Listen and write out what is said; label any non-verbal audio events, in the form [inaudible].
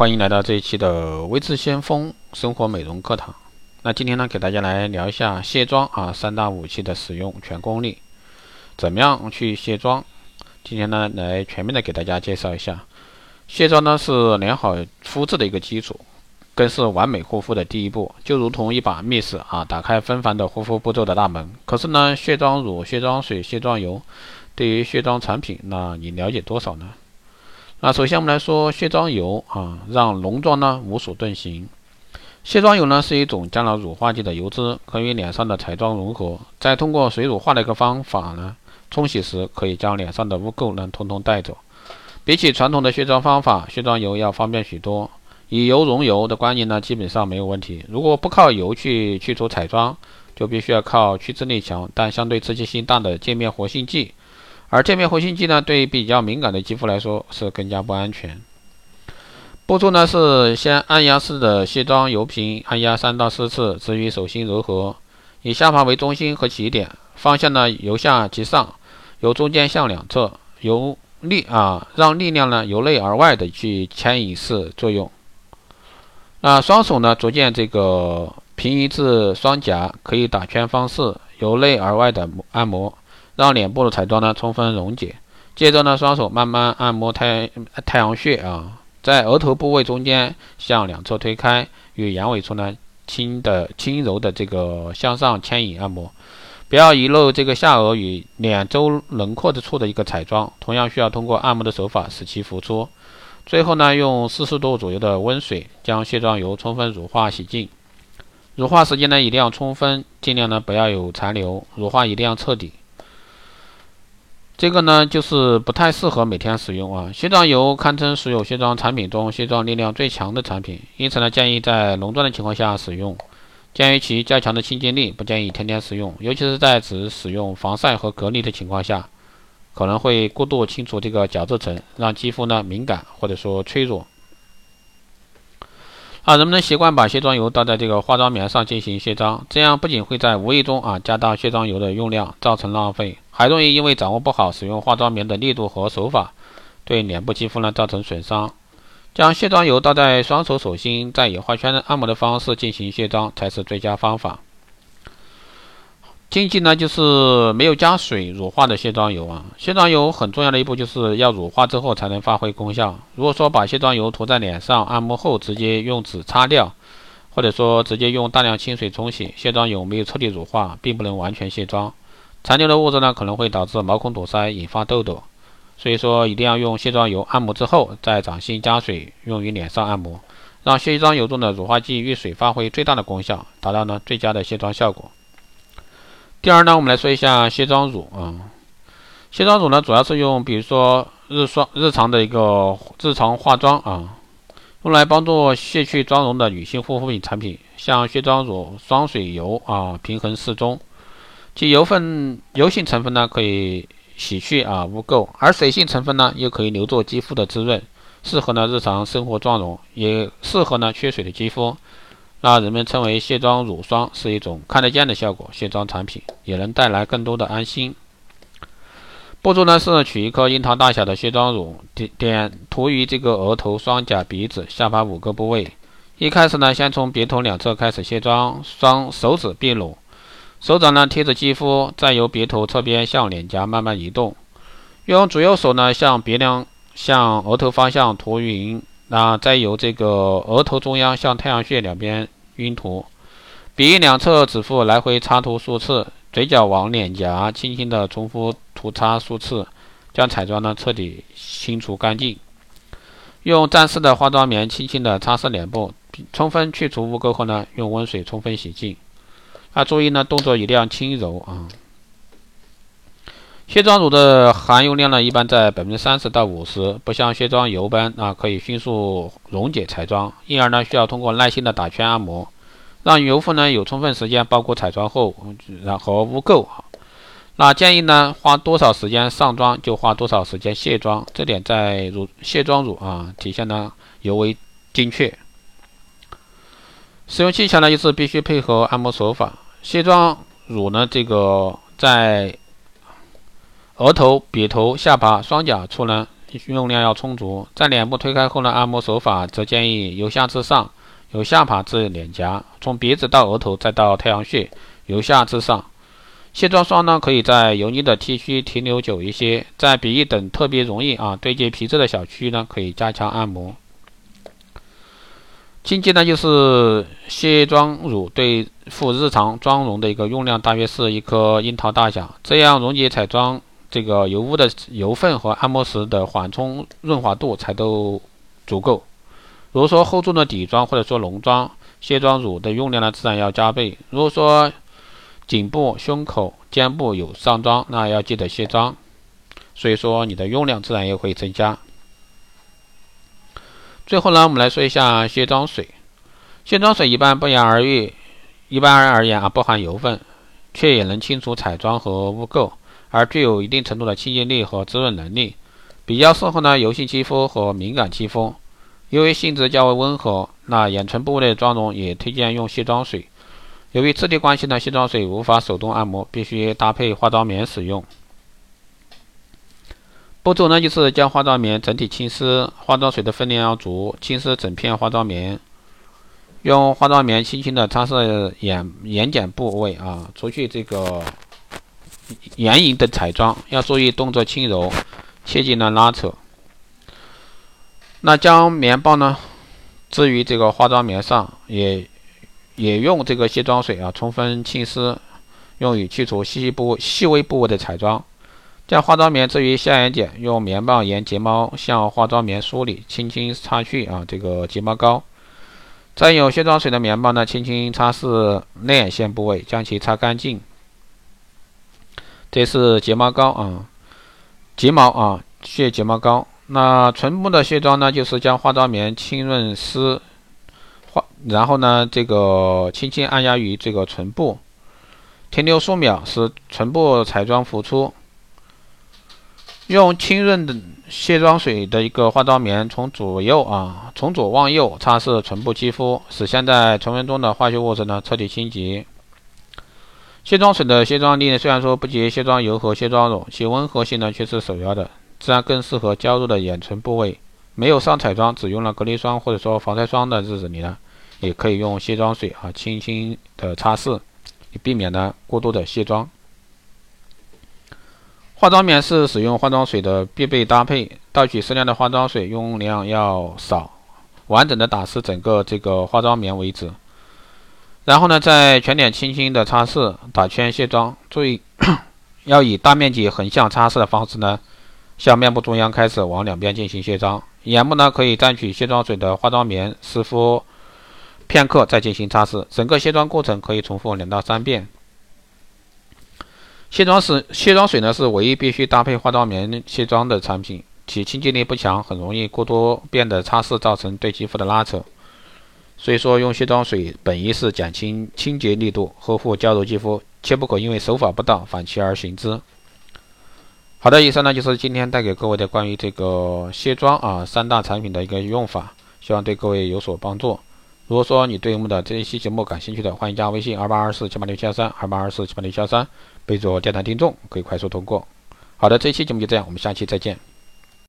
欢迎来到这一期的微智先锋生活美容课堂。那今天呢，给大家来聊一下卸妆啊三大武器的使用全功率，怎么样去卸妆？今天呢，来全面的给大家介绍一下。卸妆呢是良好肤质的一个基础，更是完美护肤的第一步。就如同一把密室啊，打开纷繁的护肤步骤的大门。可是呢，卸妆乳、卸妆水、卸妆油，对于卸妆产品，那你了解多少呢？那首先我们来说卸妆油啊，让浓妆呢无所遁形。卸妆油呢是一种加了乳化剂的油脂，可与脸上的彩妆融合，再通过水乳化的一个方法呢，冲洗时可以将脸上的污垢呢通通带走。比起传统的卸妆方法，卸妆油要方便许多。以油溶油的观念呢，基本上没有问题。如果不靠油去去除彩妆，就必须要靠去渍力强但相对刺激性大的界面活性剂。而界面活性剂呢，对比较敏感的肌肤来说是更加不安全。步骤呢是先按压式的卸妆油瓶，按压三到四次，至于手心柔和。以下巴为中心和起点，方向呢由下及上，由中间向两侧，由力啊让力量呢由内而外的去牵引式作用。那双手呢逐渐这个平移至双颊，可以打圈方式，由内而外的按摩。让脸部的彩妆呢充分溶解，接着呢双手慢慢按摩太太阳穴啊，在额头部位中间向两侧推开，与眼尾处呢轻的轻柔的这个向上牵引按摩，不要遗漏这个下颚与脸周轮廓之处的一个彩妆，同样需要通过按摩的手法使其浮出。最后呢用四十度左右的温水将卸妆油充分乳化洗净，乳化时间呢一定要充分，尽量呢不要有残留，乳化一定要彻底。这个呢，就是不太适合每天使用啊。卸妆油堪称所有卸妆产品中卸妆力量最强的产品，因此呢，建议在浓妆的情况下使用。鉴于其较强的清洁力，不建议天天使用，尤其是在只使用防晒和隔离的情况下，可能会过度清除这个角质层，让肌肤呢敏感或者说脆弱。啊，人们的习惯把卸妆油倒在这个化妆棉上进行卸妆，这样不仅会在无意中啊加大卸妆油的用量，造成浪费。还容易因为掌握不好使用化妆棉的力度和手法，对脸部肌肤呢造成损伤。将卸妆油倒在双手手心，再以画圈按摩的方式进行卸妆才是最佳方法。禁忌呢就是没有加水乳化的卸妆油啊。卸妆油很重要的一步就是要乳化之后才能发挥功效。如果说把卸妆油涂在脸上，按摩后直接用纸擦掉，或者说直接用大量清水冲洗，卸妆油没有彻底乳化，并不能完全卸妆。残留的物质呢，可能会导致毛孔堵塞，引发痘痘。所以说，一定要用卸妆油按摩之后，在掌心加水用于脸上按摩，让卸妆油中的乳化剂遇水发挥最大的功效，达到呢最佳的卸妆效果。第二呢，我们来说一下卸妆乳啊。卸妆乳呢，主要是用，比如说日霜、日常的一个日常化妆啊，用来帮助卸去妆容的女性护肤品产品，像卸妆乳、霜水油啊，平衡适中。其油分、油性成分呢，可以洗去啊污垢，而水性成分呢，又可以留作肌肤的滋润，适合呢日常生活妆容，也适合呢缺水的肌肤。那人们称为卸妆乳霜，是一种看得见的效果卸妆产品，也能带来更多的安心。步骤呢是取一颗樱桃大小的卸妆乳，点点涂于这个额头、双颊、鼻子、下巴五个部位。一开始呢，先从鼻头两侧开始卸妆，双手指并拢。手掌呢贴着肌肤，再由鼻头侧边向脸颊慢慢移动，用左右手呢向鼻梁、向额头方向涂匀，那再由这个额头中央向太阳穴两边晕涂，鼻翼两侧指腹来回擦涂数次，嘴角往脸颊轻轻的重复涂擦数次，将彩妆呢彻底清除干净。用沾湿的化妆棉轻轻的擦拭脸部，充分去除污垢后呢，用温水充分洗净。啊，注意呢，动作一定要轻柔啊。卸妆乳的含油量呢，一般在百分之三十到五十，不像卸妆油般啊，可以迅速溶解彩妆，因而呢，需要通过耐心的打圈按摩，让油分呢有充分时间包裹彩妆后，然后污垢。那建议呢，花多少时间上妆就花多少时间卸妆，这点在乳卸妆乳啊体现的尤为精确。使用技巧呢，就是必须配合按摩手法。卸妆乳呢，这个在额头、鼻头、下巴、双颊处呢，用量要充足。在脸部推开后呢，按摩手法则建议由下至上，由下巴至脸颊，从鼻子到额头再到太阳穴，由下至上。卸妆霜呢，可以在油腻的 T 区停留久一些，在鼻翼等特别容易啊堆积皮脂的小区呢，可以加强按摩。禁忌呢，就是卸妆乳对付日常妆容的一个用量大约是一颗樱桃大小，这样溶解彩妆这个油污的油分和按摩时的缓冲润滑度才都足够。如果说厚重的底妆或者说浓妆，卸妆乳的用量呢自然要加倍。如果说颈部、胸口、肩部有上妆，那要记得卸妆，所以说你的用量自然也会增加。最后呢，我们来说一下卸妆水。卸妆水一般不言而喻，一般而言啊，不含油分，却也能清除彩妆和污垢，而具有一定程度的清洁力和滋润能力，比较适合呢油性肌肤和敏感肌肤。由于性质较为温和，那眼唇部位的妆容也推荐用卸妆水。由于质地关系呢，卸妆水无法手动按摩，必须搭配化妆棉使用。步骤呢，就是将化妆棉整体浸湿，化妆水的分量要足，浸湿整片化妆棉。用化妆棉轻轻的擦拭眼眼睑部位啊，除去这个眼影的彩妆，要注意动作轻柔，切忌呢拉扯。那将棉棒呢置于这个化妆棉上，也。也用这个卸妆水啊，充分浸湿，用于去除细部细微部位的彩妆。将化妆棉置于下眼睑，用棉棒沿睫毛向化妆棉梳理，轻轻擦去啊这个睫毛膏。再用卸妆水的棉棒呢，轻轻擦拭内眼线部位，将其擦干净。这是睫毛膏啊，睫毛啊，卸睫毛膏。那唇部的卸妆呢，就是将化妆棉浸润湿。化，然后呢，这个轻轻按压于这个唇部，停留数秒，使唇部彩妆浮出。用清润的卸妆水的一个化妆棉，从左右啊，从左往右擦拭唇部肌肤，使现在唇纹中的化学物质呢彻底清洁。卸妆水的卸妆力呢，虽然说不及卸妆油和卸妆乳，其温和性呢却是首要的，自然更适合娇弱的眼唇部位。没有上彩妆，只用了隔离霜或者说防晒霜的日子里呢，也可以用卸妆水啊，轻轻的擦拭，以避免呢过度的卸妆。化妆棉是使用化妆水的必备搭配，倒取适量的化妆水，用量要少，完整的打湿整个这个化妆棉为止。然后呢，在全脸轻轻的擦拭，打圈卸妆。注意 [coughs] 要以大面积横向擦拭的方式呢，向面部中央开始往两边进行卸妆。眼部呢，可以蘸取卸妆水的化妆棉湿敷片刻，再进行擦拭。整个卸妆过程可以重复两到三遍。卸妆时，卸妆水呢是唯一必须搭配化妆棉卸妆的产品，其清洁力不强，很容易过多遍的擦拭造成对肌肤的拉扯。所以说，用卸妆水本意是减轻清洁力度，呵护娇柔肌肤，切不可因为手法不当反其而行之。好的，以上呢就是今天带给各位的关于这个卸妆啊三大产品的一个用法，希望对各位有所帮助。如果说你对我们的这一期节目感兴趣的，欢迎加微信二八二四七八六七幺三二八二四七八六七幺三，备注电台听众，可以快速通过。好的，这一期节目就这样，我们下期再见。